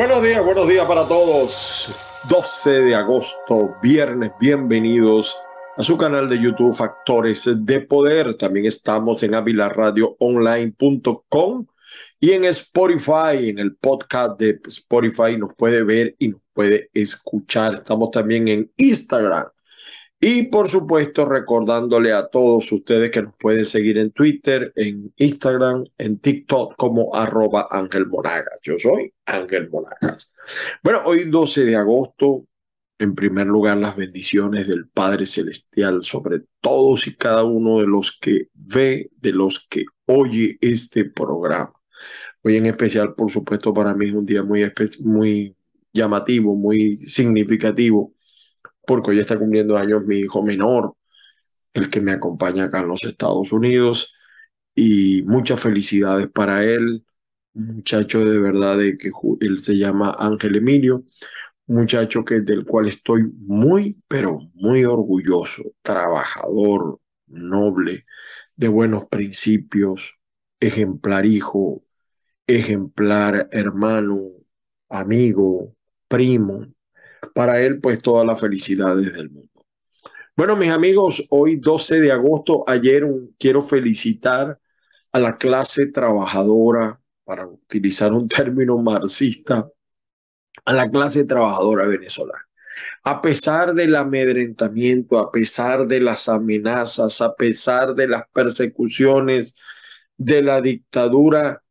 Buenos días, buenos días para todos. 12 de agosto, viernes, bienvenidos a su canal de YouTube Factores de Poder. También estamos en avilaradioonline.com y en Spotify, en el podcast de Spotify nos puede ver y nos puede escuchar. Estamos también en Instagram. Y por supuesto, recordándole a todos ustedes que nos pueden seguir en Twitter, en Instagram, en TikTok como arroba Ángel Monagas. Yo soy Ángel Monagas. Bueno, hoy 12 de agosto, en primer lugar, las bendiciones del Padre Celestial sobre todos y cada uno de los que ve, de los que oye este programa. Hoy en especial, por supuesto, para mí es un día muy, muy llamativo, muy significativo, porque hoy está cumpliendo años mi hijo menor, el que me acompaña acá en los Estados Unidos, y muchas felicidades para él, muchacho de verdad de que él se llama Ángel Emilio, muchacho que del cual estoy muy, pero muy orgulloso, trabajador, noble, de buenos principios, ejemplar hijo, ejemplar hermano, amigo, primo. Para él, pues todas las felicidades del mundo. Bueno, mis amigos, hoy 12 de agosto, ayer quiero felicitar a la clase trabajadora, para utilizar un término marxista, a la clase trabajadora venezolana. A pesar del amedrentamiento, a pesar de las amenazas, a pesar de las persecuciones de la dictadura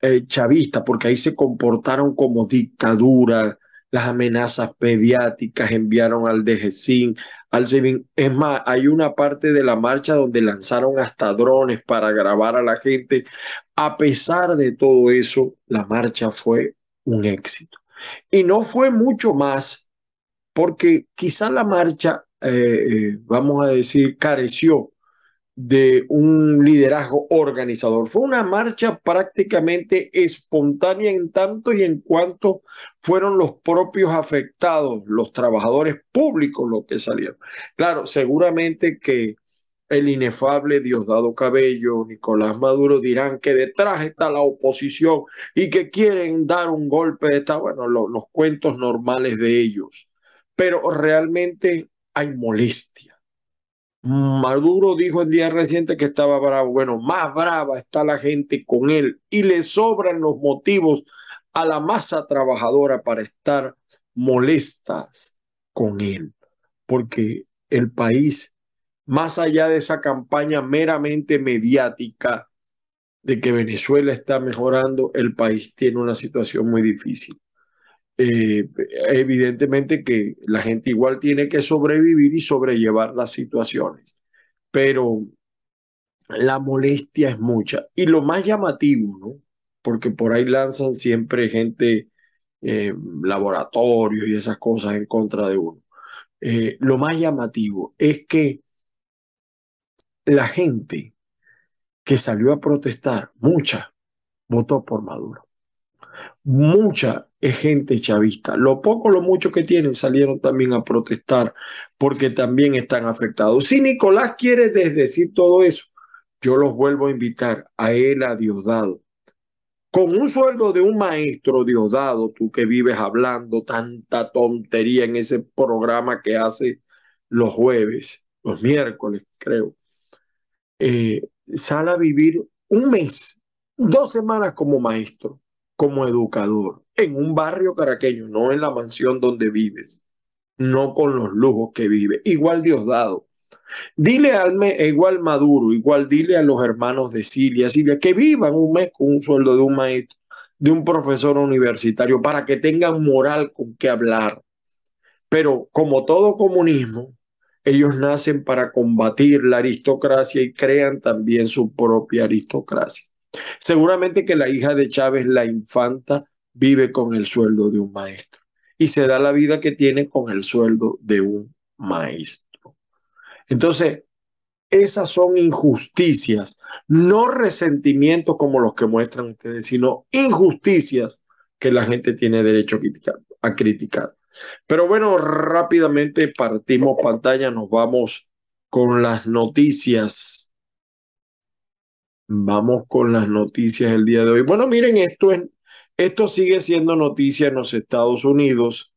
eh, chavista, porque ahí se comportaron como dictadura, las amenazas mediáticas enviaron al DGCIN, al CIVIN. Es más, hay una parte de la marcha donde lanzaron hasta drones para grabar a la gente. A pesar de todo eso, la marcha fue un éxito. Y no fue mucho más, porque quizá la marcha, eh, eh, vamos a decir, careció de un liderazgo organizador. Fue una marcha prácticamente espontánea en tanto y en cuanto fueron los propios afectados, los trabajadores públicos los que salieron. Claro, seguramente que el inefable Diosdado Cabello, Nicolás Maduro dirán que detrás está la oposición y que quieren dar un golpe de esta, bueno, los cuentos normales de ellos. Pero realmente hay molestia Maduro dijo en días recientes que estaba bravo. Bueno, más brava está la gente con él y le sobran los motivos a la masa trabajadora para estar molestas con él, porque el país, más allá de esa campaña meramente mediática de que Venezuela está mejorando, el país tiene una situación muy difícil. Eh, evidentemente que la gente igual tiene que sobrevivir y sobrellevar las situaciones, pero la molestia es mucha. Y lo más llamativo, ¿no? Porque por ahí lanzan siempre gente, eh, laboratorio y esas cosas en contra de uno. Eh, lo más llamativo es que la gente que salió a protestar, mucha, votó por Maduro. Mucha gente chavista. Lo poco, lo mucho que tienen salieron también a protestar porque también están afectados. Si Nicolás quiere decir todo eso, yo los vuelvo a invitar a él, a Diosdado. Con un sueldo de un maestro Diosdado, tú que vives hablando tanta tontería en ese programa que hace los jueves, los miércoles, creo, eh, sale a vivir un mes, dos semanas como maestro, como educador en un barrio caraqueño, no en la mansión donde vives, no con los lujos que vive. Igual Diosdado. Dile al me, igual Maduro, igual dile a los hermanos de Silia, Silia, que vivan un mes con un sueldo de un maestro, de un profesor universitario, para que tengan moral con qué hablar. Pero como todo comunismo, ellos nacen para combatir la aristocracia y crean también su propia aristocracia. Seguramente que la hija de Chávez, la infanta, vive con el sueldo de un maestro y se da la vida que tiene con el sueldo de un maestro. Entonces, esas son injusticias, no resentimientos como los que muestran ustedes, sino injusticias que la gente tiene derecho a criticar. A criticar. Pero bueno, rápidamente partimos pantalla, nos vamos con las noticias. Vamos con las noticias del día de hoy. Bueno, miren, esto es Esto sigue siendo noticia en los Estados Unidos.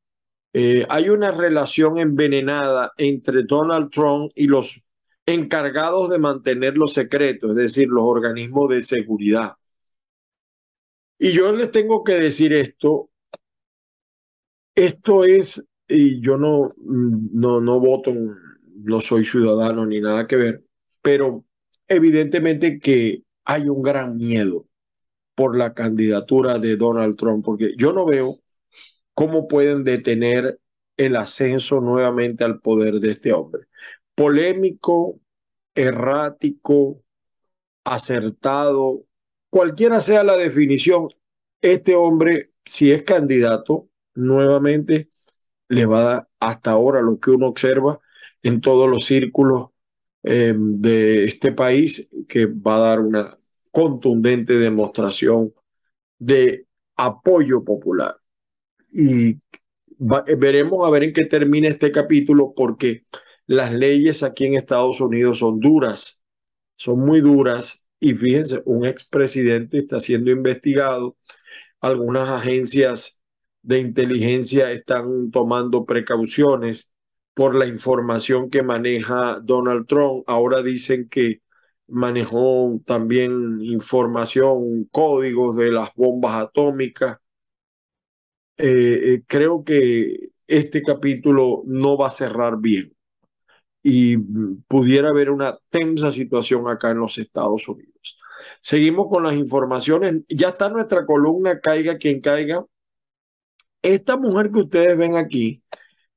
Eh, hay una relación envenenada entre Donald Trump y los encargados de mantener los secretos, es decir, los organismos de seguridad. Y yo les tengo que decir esto, esto es, y yo no, no, no voto, no soy ciudadano ni nada que ver, pero evidentemente que hay un gran miedo por la candidatura de Donald Trump, porque yo no veo cómo pueden detener el ascenso nuevamente al poder de este hombre. Polémico, errático, acertado, cualquiera sea la definición, este hombre, si es candidato, nuevamente le va a dar hasta ahora lo que uno observa en todos los círculos eh, de este país, que va a dar una contundente demostración de apoyo popular. Y veremos a ver en qué termina este capítulo, porque las leyes aquí en Estados Unidos son duras, son muy duras. Y fíjense, un expresidente está siendo investigado, algunas agencias de inteligencia están tomando precauciones por la información que maneja Donald Trump. Ahora dicen que manejó también información, códigos de las bombas atómicas. Eh, eh, creo que este capítulo no va a cerrar bien y pudiera haber una tensa situación acá en los Estados Unidos. Seguimos con las informaciones. Ya está nuestra columna, caiga quien caiga. Esta mujer que ustedes ven aquí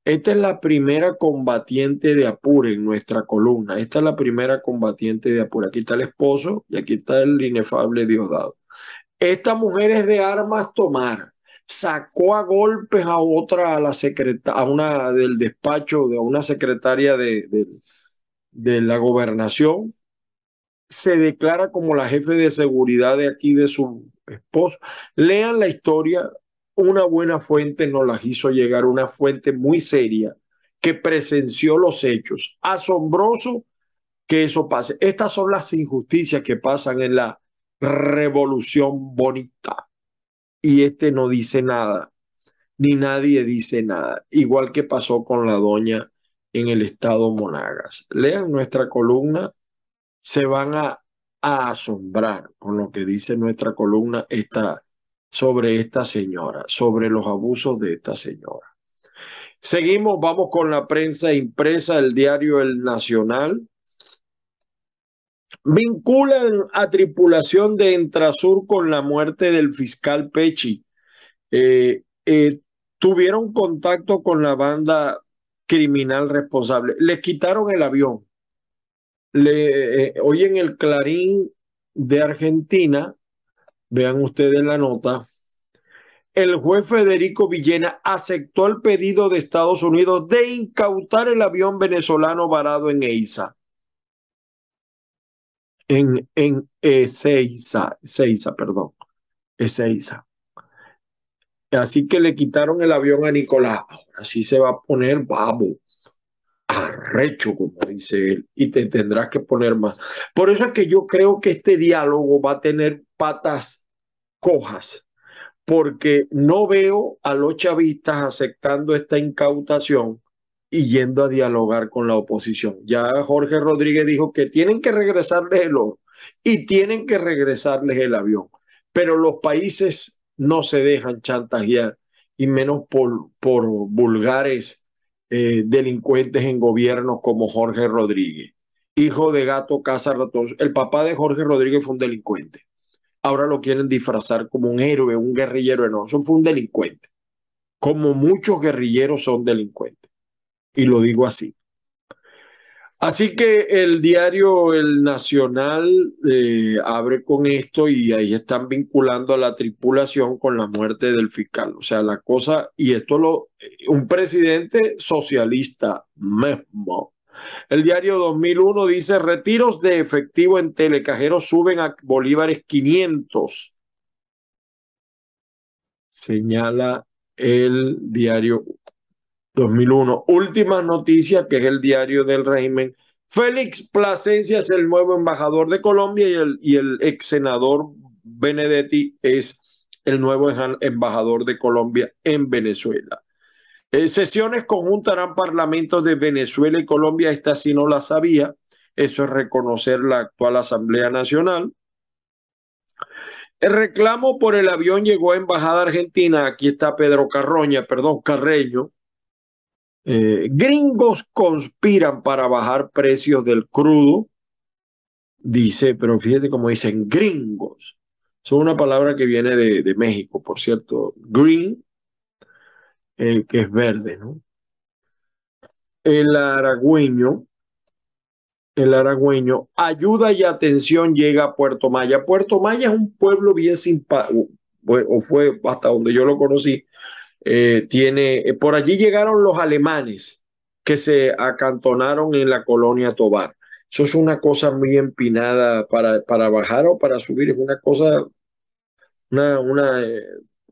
esta es la primera combatiente de Apure en nuestra columna. Esta es la primera combatiente de Apure. Aquí está el esposo y aquí está el inefable Diosdado. Esta mujer es de armas tomar. Sacó a golpes a otra, a la secretaria, a una del despacho, de una secretaria de, de, de la gobernación. Se declara como la jefe de seguridad de aquí de su esposo. Lean la historia, una buena fuente nos las hizo llegar, una fuente muy seria que presenció los hechos. Asombroso que eso pase. Estas son las injusticias que pasan en la revolución bonita. Y este no dice nada, ni nadie dice nada, igual que pasó con la doña en el estado Monagas. Lean nuestra columna, se van a, asombrar con lo que dice nuestra columna esta sobre esta señora, sobre los abusos de esta señora. Seguimos, vamos con la prensa impresa, el diario El Nacional. Vinculan a tripulación de Entrasur con la muerte del fiscal Pechi. Eh, eh, tuvieron contacto con la banda criminal responsable. Les quitaron el avión. Eh, hoy en el Clarín de Argentina Vean ustedes la nota. El juez Federico Villena aceptó el pedido de Estados Unidos de incautar el avión venezolano varado en Eiza. En, en Ezeiza, Ezeiza, perdón. Ezeiza. Así que le quitaron el avión a Nicolás. Ahora sí se va a poner babo, arrecho, como dice él, y te tendrás que poner más. Por eso es que yo creo que este diálogo va a tener patas cojas, porque no veo a los chavistas aceptando esta incautación y yendo a dialogar con la oposición. Ya Jorge Rodríguez dijo que tienen que regresarles el oro y tienen que regresarles el avión, pero los países no se dejan chantajear y menos por, por vulgares eh, delincuentes en gobiernos como Jorge Rodríguez, hijo de gato casa ratón. El papá de Jorge Rodríguez fue un delincuente ahora lo quieren disfrazar como un héroe, un guerrillero. No, eso fue un delincuente. Como muchos guerrilleros son delincuentes. Y lo digo así. Así que el diario El Nacional eh, abre con esto y ahí están vinculando a la tripulación con la muerte del fiscal. O sea, la cosa, y esto lo, un presidente socialista mismo el diario 2001 dice, retiros de efectivo en telecajeros suben a bolívares 500. Señala el diario 2001. Última noticia, que es el diario del régimen. Félix Plasencia es el nuevo embajador de Colombia y el, y el ex senador Benedetti es el nuevo embajador de Colombia en Venezuela. Eh, sesiones conjuntarán parlamentos de Venezuela y Colombia, esta sí no la sabía, eso es reconocer la actual Asamblea Nacional. El reclamo por el avión llegó a Embajada Argentina, aquí está Pedro Carroña, perdón, Carreño. Eh, gringos conspiran para bajar precios del crudo, dice, pero fíjate cómo dicen gringos. Es una palabra que viene de, México, por cierto. Green, eh, que es verde, ¿no? El aragüeño, el aragüeño, ayuda y atención llega a Puerto Maya. Puerto Maya es un pueblo bien simpático, o fue hasta donde yo lo conocí. Eh, tiene, eh, por allí llegaron los alemanes que se acantonaron en la colonia Tobar. Eso es una cosa muy empinada para, para bajar o para subir, es una cosa, una, una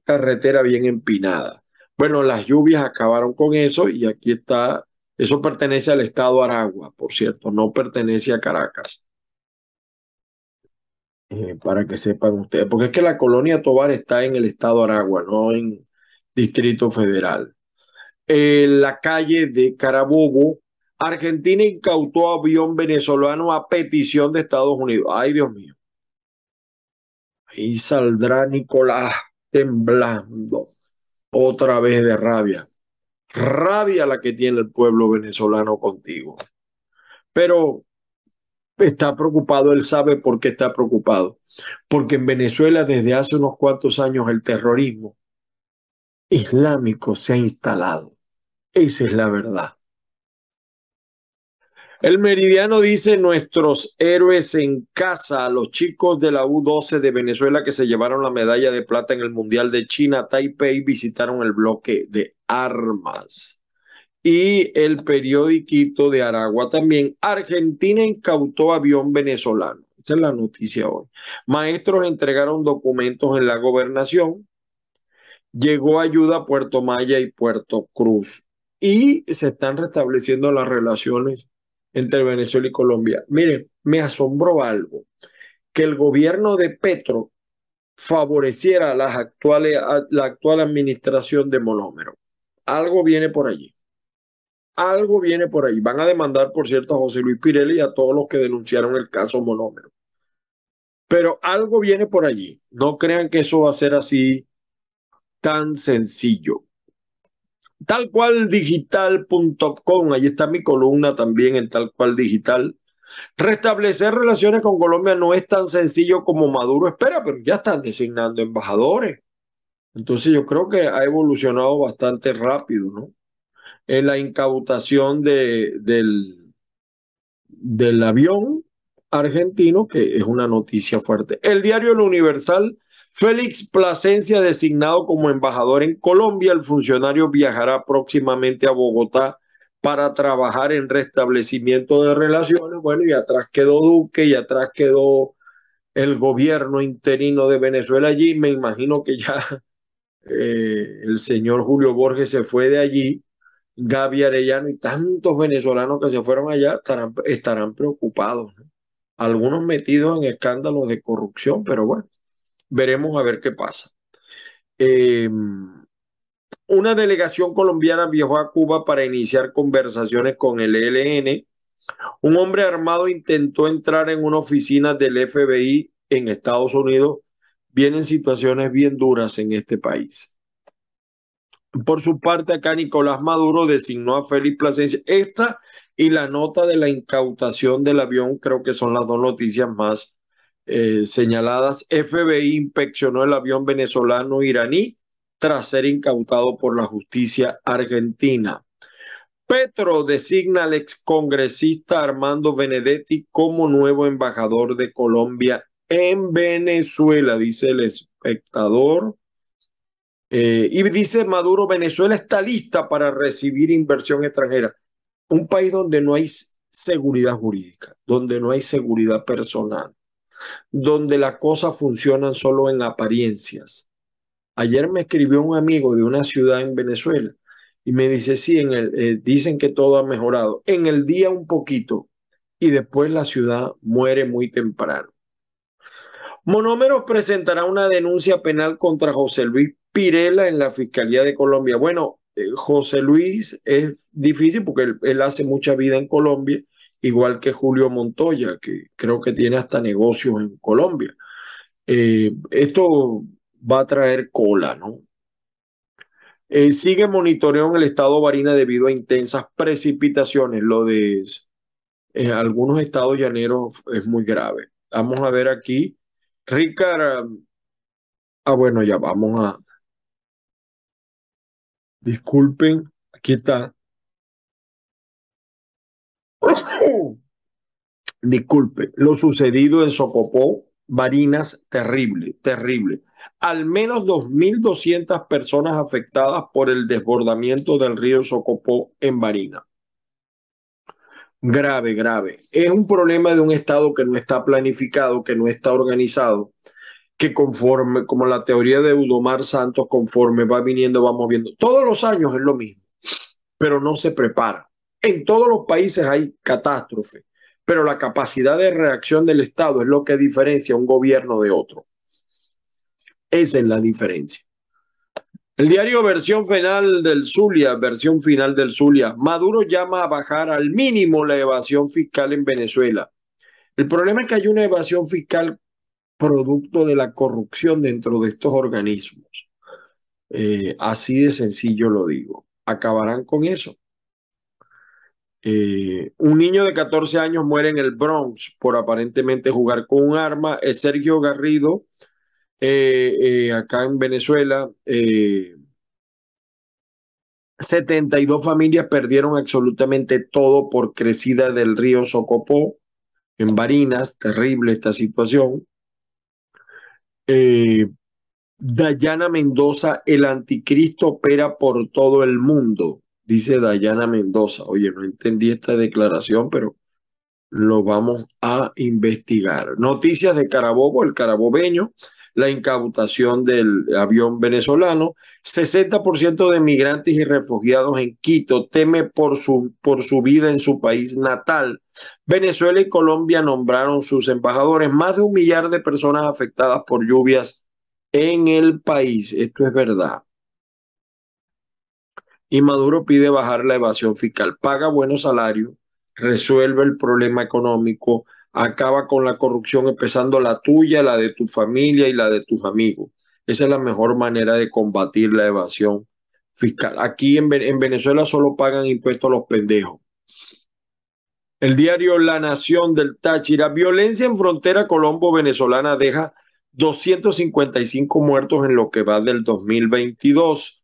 carretera bien empinada. Bueno, las lluvias acabaron con eso y aquí está, eso pertenece al estado Aragua, por cierto, no pertenece a Caracas. Eh, para que sepan ustedes, porque es que la colonia Tobar está en el estado Aragua, no en Distrito Federal. En la calle de Carabobo, Argentina incautó avión venezolano a petición de Estados Unidos. Ay, Dios mío. Ahí saldrá Nicolás temblando otra vez de rabia. Rabia la que tiene el pueblo venezolano contigo. Pero está preocupado, él sabe por qué está preocupado. Porque en Venezuela desde hace unos cuantos años el terrorismo islámico se ha instalado. Esa es la verdad. El meridiano dice nuestros héroes en casa, los chicos de la U12 de Venezuela que se llevaron la medalla de plata en el Mundial de China, Taipei, visitaron el bloque de armas. Y el periodiquito de Aragua también. Argentina incautó avión venezolano. Esa es la noticia hoy. Maestros entregaron documentos en la gobernación. Llegó ayuda a Puerto Maya y Puerto Cruz. Y se están restableciendo las relaciones entre Venezuela y Colombia. Miren, me asombró algo, que el gobierno de Petro favoreciera las actuales, la actual administración de Monómero. Algo viene por allí. Algo viene por allí. Van a demandar, por cierto, a José Luis Pirelli y a todos los que denunciaron el caso Monómero. Pero algo viene por allí. No crean que eso va a ser así tan sencillo tal cual digital.com, ahí está mi columna también en tal cual digital. Restablecer relaciones con Colombia no es tan sencillo como Maduro espera, pero ya están designando embajadores. Entonces yo creo que ha evolucionado bastante rápido, ¿no? En la incautación de, del, del avión argentino, que es una noticia fuerte. El diario El Universal Félix Plasencia, designado como embajador en Colombia, el funcionario viajará próximamente a Bogotá para trabajar en restablecimiento de relaciones. Bueno, y atrás quedó Duque y atrás quedó el gobierno interino de Venezuela allí. Me imagino que ya eh, el señor Julio Borges se fue de allí, Gaby Arellano y tantos venezolanos que se fueron allá estarán, estarán preocupados. Algunos metidos en escándalos de corrupción, pero bueno veremos a ver qué pasa. Em, una delegación colombiana viajó a Cuba para iniciar conversaciones con el ELN. Un hombre armado intentó entrar en una oficina del FBI en Estados Unidos. Vienen situaciones bien duras en este país. Por su parte, acá Nicolás Maduro designó a Félix Plasencia. Esta y la nota de la incautación del avión creo que son las dos noticias más eh, señaladas, FBI inspeccionó el avión venezolano iraní tras ser incautado por la justicia argentina. Petro designa al excongresista Armando Benedetti como nuevo embajador de Colombia en Venezuela, dice el espectador. Eh, y dice Maduro, Venezuela está lista para recibir inversión extranjera. Un país donde no hay seguridad jurídica, donde no hay seguridad personal, donde las cosas funcionan solo en apariencias. Ayer me escribió un amigo de una ciudad en Venezuela y me dice, sí, en el, eh, dicen que todo ha mejorado. En el día un poquito y después la ciudad muere muy temprano. Monómeros presentará una denuncia penal contra José Luis Pirela en la Fiscalía de Colombia. Bueno, eh, José Luis es difícil porque él, hace mucha vida en Colombia, igual que Julio Montoya, que creo que tiene hasta negocios en Colombia. Eh, esto va a traer cola, ¿no? Eh, sigue monitoreo en el estado Barina debido a intensas precipitaciones. Lo de algunos estados llaneros es muy grave. Vamos a ver aquí. Ricard, ah, bueno, ya vamos a, Disculpen, aquí está. Disculpe, lo sucedido en Socopó, Barinas, terrible, terrible. Al menos 2.200 personas afectadas por el desbordamiento del río Socopó en Barinas. Grave, grave. Es un problema de un Estado que no está planificado, que no está organizado que conforme, como la teoría de Eudomar Santos, conforme va viniendo, vamos viendo. Todos los años es lo mismo, pero no se prepara. En todos los países hay catástrofe, pero la capacidad de reacción del Estado es lo que diferencia un gobierno de otro. Esa es la diferencia. El diario versión final del Zulia, versión final del Zulia, Maduro llama a bajar al mínimo la evasión fiscal en Venezuela. El problema es que hay una evasión fiscal producto de la corrupción dentro de estos organismos. Eh, así de sencillo lo digo. Acabarán con eso. Eh, un niño de 14 años muere en el Bronx por aparentemente jugar con un arma. Sergio Garrido, eh, acá en Venezuela. 72 familias perdieron absolutamente todo por crecida del río Socopó en Barinas. Terrible esta situación. Eh, Dayana Mendoza, el anticristo opera por todo el mundo, dice Dayana Mendoza. Oye, no entendí esta declaración, pero lo vamos a investigar. Noticias de Carabobo, el carabobeño, la incautación del avión venezolano. 60% de migrantes y refugiados en Quito teme por su, por su vida en su país natal. Venezuela y Colombia nombraron sus embajadores. Más de un millar de personas afectadas por lluvias en el país. Esto es verdad. Y Maduro pide bajar la evasión fiscal. Paga buenos salarios, resuelve el problema económico, acaba con la corrupción, empezando la tuya, la de tu familia y la de tus amigos. Esa es la mejor manera de combatir la evasión fiscal. Aquí en, en Venezuela solo pagan impuestos los pendejos. El diario La Nación del Táchira, violencia en frontera colombo-venezolana deja 255 muertos en lo que va del 2022.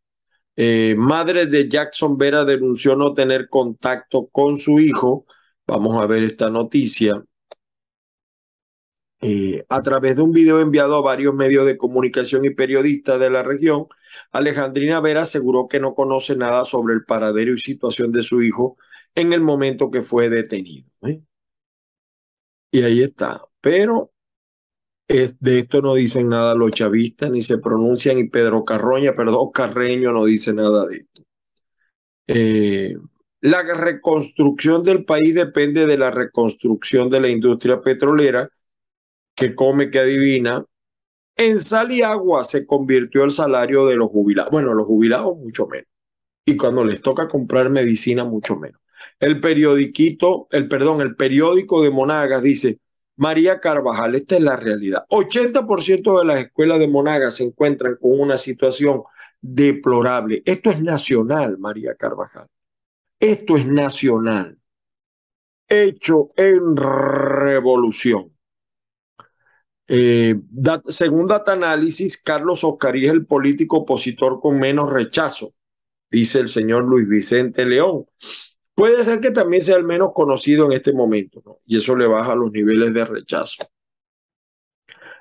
Eh, madre de Jackson Vera denunció no tener contacto con su hijo. Vamos a ver esta noticia. Eh, a través de un video enviado a varios medios de comunicación y periodistas de la región, Alejandrina Vera aseguró que no conoce nada sobre el paradero y situación de su hijo en el momento que fue detenido. ¿eh? Y ahí está. Pero es, de esto no dicen nada los chavistas, ni se pronuncian, y Pedro Carroña, perdón, Carreño no dice nada de esto. Eh, la reconstrucción del país depende de la reconstrucción de la industria petrolera, que come, que adivina. En sal y agua se convirtió el salario de los jubilados. Bueno, los jubilados mucho menos. Y cuando les toca comprar medicina, mucho menos. El periodiquito, el perdón, el periódico de Monagas dice, María Carvajal, esta es la realidad. 80% de las escuelas de Monagas se encuentran con una situación deplorable. Esto es nacional, María Carvajal. Esto es nacional. Hecho en revolución. Eh, según Data Análisis, Carlos Oscarí es el político opositor con menos rechazo, dice el señor Luis Vicente León. Puede ser que también sea el menos conocido en este momento, ¿no? y eso le baja los niveles de rechazo.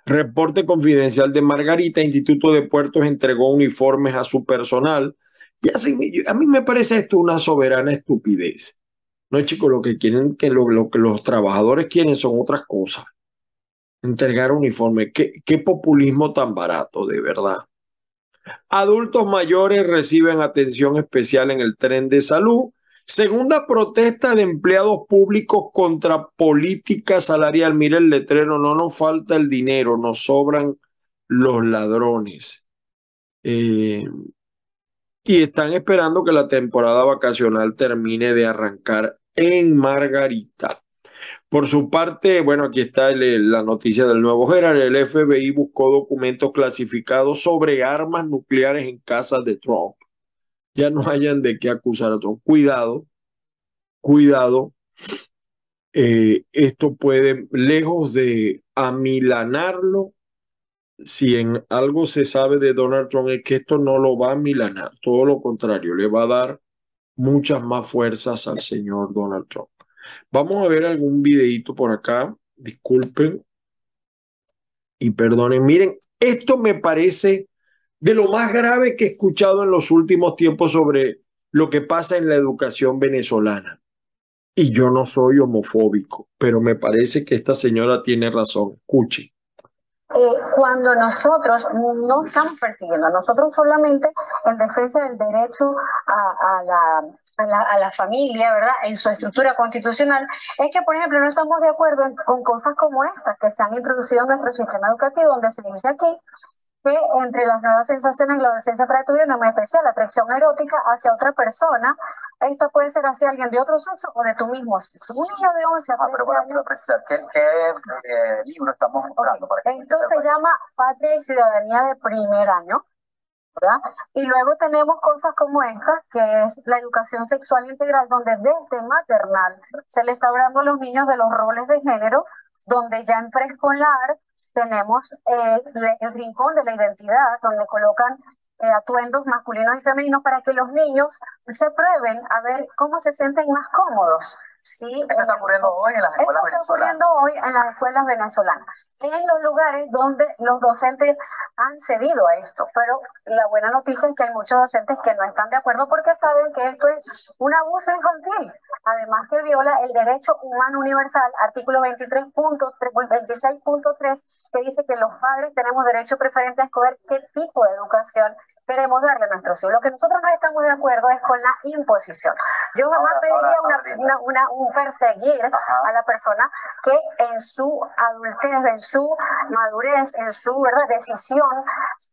Reporte confidencial de Margarita, Instituto de Puertos entregó uniformes a su personal. Y a mí me parece esto una soberana estupidez. No, chicos, lo que quieren, que lo, que los trabajadores quieren son otras cosas. Entregar uniformes. ¿Qué, qué populismo tan barato, de verdad. Adultos mayores reciben atención especial en el tren de salud Segunda protesta de empleados públicos contra política salarial. Mira el letrero, no nos falta el dinero, nos sobran los ladrones. Eh, y están esperando que la temporada vacacional termine de arrancar en Margarita. Por su parte, bueno, aquí está la noticia del nuevo general. El FBI buscó documentos clasificados sobre armas nucleares en casas de Trump ya no hayan de qué acusar a otro. Cuidado, cuidado. Eh, esto puede, lejos de amilanarlo, si en algo se sabe de Donald Trump es que esto no lo va a amilanar, todo lo contrario, le va a dar muchas más fuerzas al señor Donald Trump. Vamos a ver algún videito por acá, disculpen y perdonen. Miren, esto me parece de lo más grave que he escuchado en los últimos tiempos sobre lo que pasa en la educación venezolana. Y yo no soy homofóbico, pero me parece que esta señora tiene razón. Escuche. Eh, cuando nosotros no estamos persiguiendo, nosotros solamente en defensa del derecho a, la, a, la, familia, ¿verdad? En su estructura constitucional, es que, por ejemplo, no estamos de acuerdo con cosas como estas que se han introducido en nuestro sistema educativo, donde se dice aquí que entre las nuevas sensaciones en la adolescencia para estudiar una muy especial, la atracción erótica hacia otra persona. Esto puede ser hacia alguien de otro sexo o de tu mismo sexo. Un niño de 11 a ah, pero bueno, precisar, ¿qué, eh, libro estamos mostrando? Esto se llama Patria y Ciudadanía de primer año. ¿verdad? Y luego tenemos cosas como esta, que es la educación sexual integral, donde desde maternal se le está hablando a los niños de los roles de género, donde ya en preescolar tenemos el rincón de la identidad, donde colocan eh, atuendos masculinos y femeninos para que los niños se prueben a ver cómo se sienten más cómodos. Sí, Eso está ocurriendo hoy en las escuelas venezolanas. está ocurriendo hoy en las escuelas venezolanas, en los lugares donde los docentes han cedido a esto. Pero la buena noticia es que hay muchos docentes que no están de acuerdo porque saben que esto es un abuso infantil. Además que viola el derecho humano universal, artículo 23.26.3, que dice que los padres tenemos derecho preferente a escoger qué tipo de educación queremos darle a nuestros hijos. Lo que nosotros no estamos de acuerdo es con la imposición. Yo jamás pediría una, una, un perseguir a la persona que en su adultez, en su madurez, en su ¿verdad? decisión,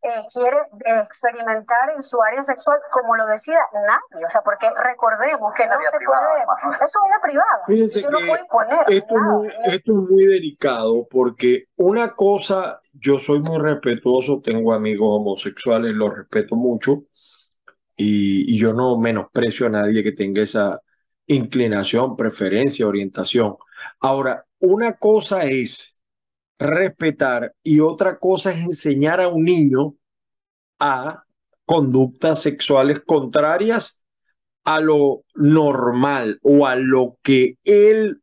eh, quiere experimentar en su área sexual como lo decida nadie. O sea, porque recordemos que no se puede. ¿no? Es una privada. Fíjense que esto, esto es muy delicado porque una cosa yo soy muy respetuoso, tengo amigos homosexuales, los respeto mucho y, yo no menosprecio a nadie que tenga esa inclinación, preferencia, orientación. Ahora, una cosa es respetar y otra cosa es enseñar a un niño a conductas sexuales contrarias a lo normal o a lo que él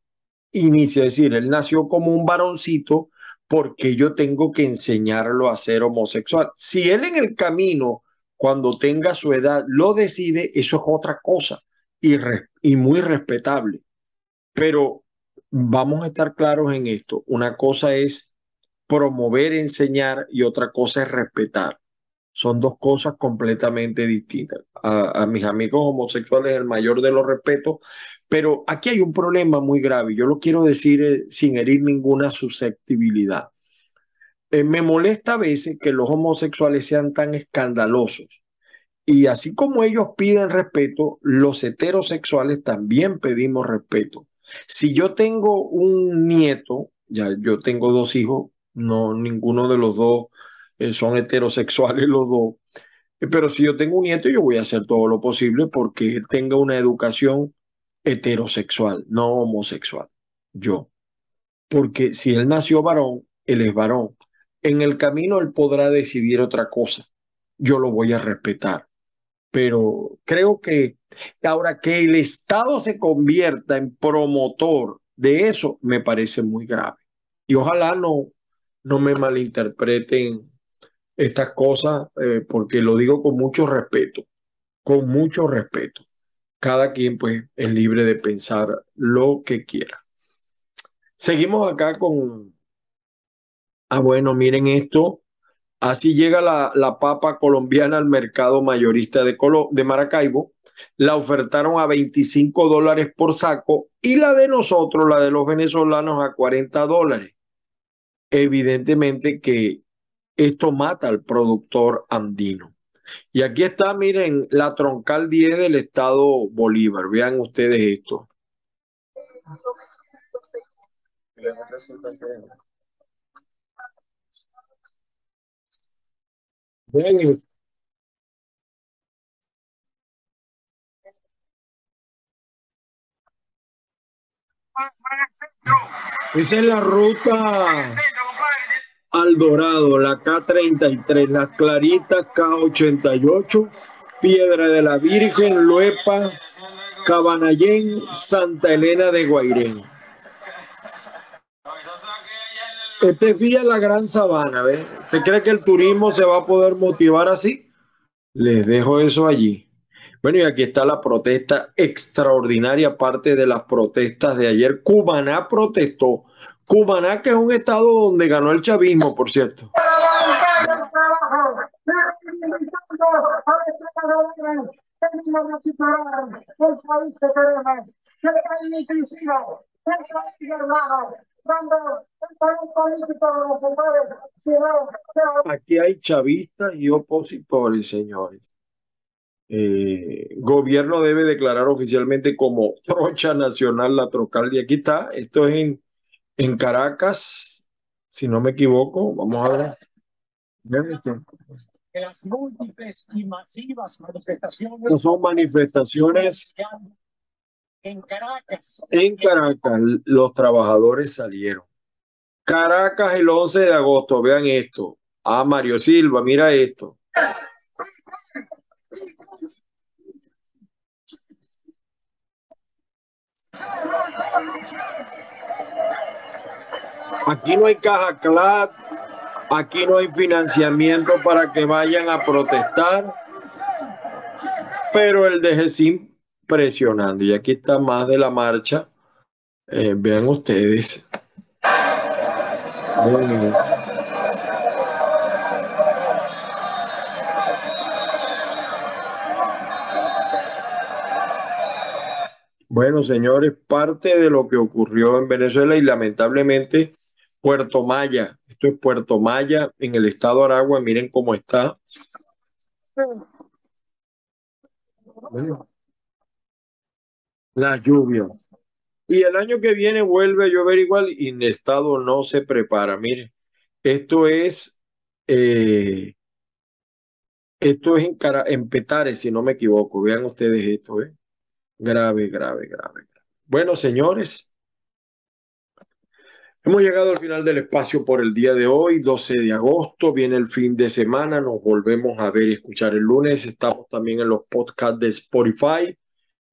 inicia. Es decir, él nació como un varoncito porque yo tengo que enseñarlo a ser homosexual. Si él en el camino, cuando tenga su edad, lo decide, eso es otra cosa y, muy respetable. Pero vamos a estar claros en esto. Una cosa es promover, enseñar y otra cosa es respetar. Son dos cosas completamente distintas. A, a, mis amigos homosexuales el mayor de los respetos, pero aquí hay un problema muy grave, yo lo quiero decir eh, sin herir ninguna susceptibilidad. Eh, me molesta a veces que los homosexuales sean tan escandalosos. Y así como ellos piden respeto, los heterosexuales también pedimos respeto. Si yo tengo un nieto, ya yo tengo dos hijos, no ninguno de los dos eh, son heterosexuales los dos, pero si yo tengo un nieto, yo voy a hacer todo lo posible porque él tenga una educación heterosexual, no homosexual, yo. Porque si él nació varón, él es varón. En el camino él podrá decidir otra cosa. Yo lo voy a respetar. Pero creo que ahora que el Estado se convierta en promotor de eso, me parece muy grave. Y ojalá no, no me malinterpreten estas cosas, eh, porque lo digo con mucho respeto, con mucho respeto cada quien pues es libre de pensar lo que quiera. Seguimos acá con, ah bueno, miren esto, Así llega la, la papa colombiana al mercado mayorista de, de Maracaibo. La ofertaron a 25 dólares por saco y la de nosotros, la de los venezolanos, a 40 dólares. Evidentemente que esto mata al productor andino. Y aquí está, miren, la troncal 10 del estado Bolívar. Vean ustedes esto. Esa es la ruta al Dorado, la K33, las Claritas K88, Piedra de la Virgen, Luepa, Cabanayén, Santa Elena de Guairén. Este es vía la Gran Sabana, ¿ves? ¿Usted cree que el turismo se va a poder motivar así? Les dejo eso allí. Bueno, y aquí está la protesta extraordinaria, parte de las protestas de ayer. Cumaná protestó. Cumaná, que es un estado donde ganó el chavismo, por cierto. Aquí hay chavistas y opositores, señores. Eh, gobierno debe declarar oficialmente como trocha nacional la trocal. Y aquí está, esto es en, en Caracas, si no me equivoco. Vamos a ver. las múltiples y masivas manifestaciones. son manifestaciones en Caracas. En Caracas los trabajadores salieron. Caracas el 11 de agosto, vean esto. Ah, Mario Silva, mira esto. Aquí no hay caja CLAT, aquí no hay financiamiento para que vayan a protestar, pero el DGCIM presionando. Y aquí está más de la marcha. Eh, vean ustedes. Bueno, señores, parte de lo que ocurrió en Venezuela y lamentablemente Puerto Maya, esto es Puerto Maya en el estado de Aragua, miren cómo está. Las lluvias. Y el año que viene vuelve a llover igual y el estado no se prepara. Miren, esto es, eh, esto es en, en Petare, si no me equivoco. Vean ustedes esto, ¿eh? Grave, grave, grave. Bueno, señores, hemos llegado al final del espacio por el día de hoy, 12 de agosto, viene el fin de semana, nos volvemos a ver y escuchar el lunes, estamos también en los podcasts de Spotify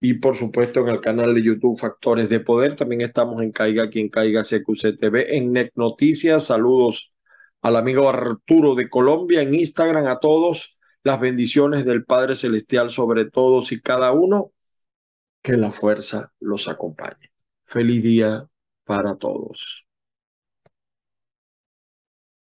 y por supuesto en el canal de YouTube Factores de Poder. También estamos en Caiga quien caiga CQC TV, en NET Noticias. Saludos al amigo Arturo de Colombia, en Instagram a todos. Las bendiciones del Padre Celestial sobre todos y cada uno. Que la fuerza los acompañe. Feliz día para todos.